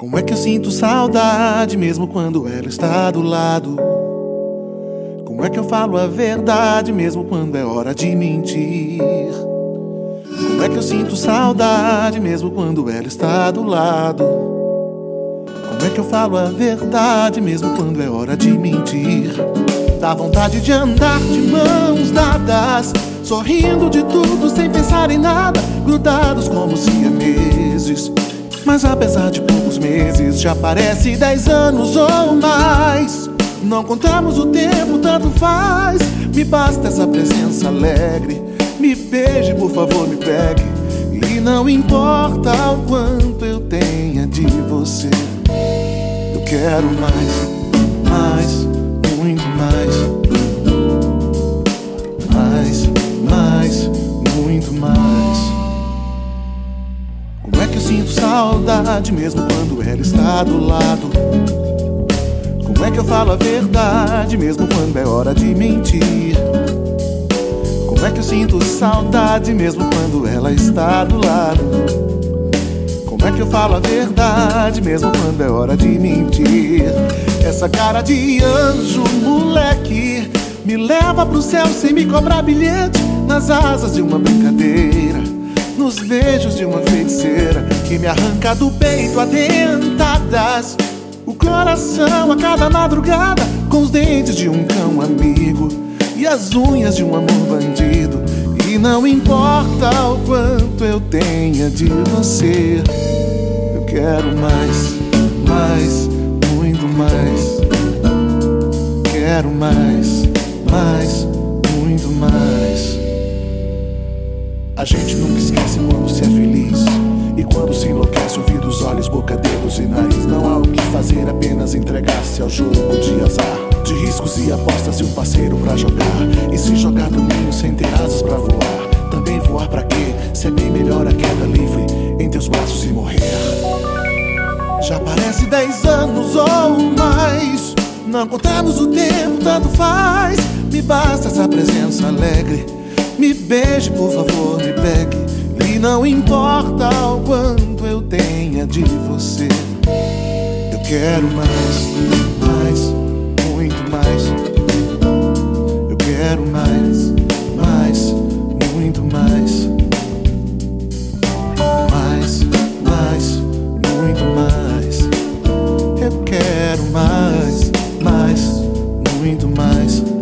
Como é que eu sinto saudade mesmo quando ela está do lado? Como é que eu falo a verdade mesmo quando é hora de mentir? Como é que eu sinto saudade mesmo quando ela está do lado? Como é que eu falo a verdade mesmo quando é hora de mentir? Dá vontade de andar de mãos dadas, sorrindo de tudo sem pensar em nada, grudados como siameses. Mas apesar de poucos já parece dez anos ou mais. Não contamos o tempo, tanto faz. Me basta essa presença alegre. Me beije, por favor, me pegue. E não importa o quanto eu tenha de você. Eu quero mais, mais, saudade mesmo quando ela está do lado? Como é que eu falo a verdade mesmo quando é hora de mentir? Como é que eu sinto saudade mesmo quando ela está do lado? Como é que eu falo a verdade mesmo quando é hora de mentir? Essa cara de anjo, moleque, me leva pro céu sem me cobrar bilhete nas asas de uma brincadeira nos beijos de uma feiticeira que me arranca do peito a dentadas. O coração a cada madrugada com os dentes de um cão amigo e as unhas de um amor bandido. E não importa o quanto eu tenha de você, eu quero mais, mais, muito mais. Quero mais, mais, A gente nunca esquece quando se é feliz E quando se enlouquece, ouvidos, olhos, boca, dedos e nariz. Não há o que fazer, apenas entregar-se ao jogo de azar De riscos e apostas e um parceiro pra jogar. E se jogar do sem ter asas pra voar. Também voar pra quê? Se é bem melhor a queda livre Em teus braços e morrer. Já parece dez anos ou mais. Não contamos o tempo, tanto faz. Me basta essa presença alegre. Me beije, por favor, pegue e não importa o quanto eu tenha de você. Eu quero mais, mais, muito mais. Eu quero mais, mais, muito mais. Mais, mais, muito mais. Eu quero mais, mais, muito mais.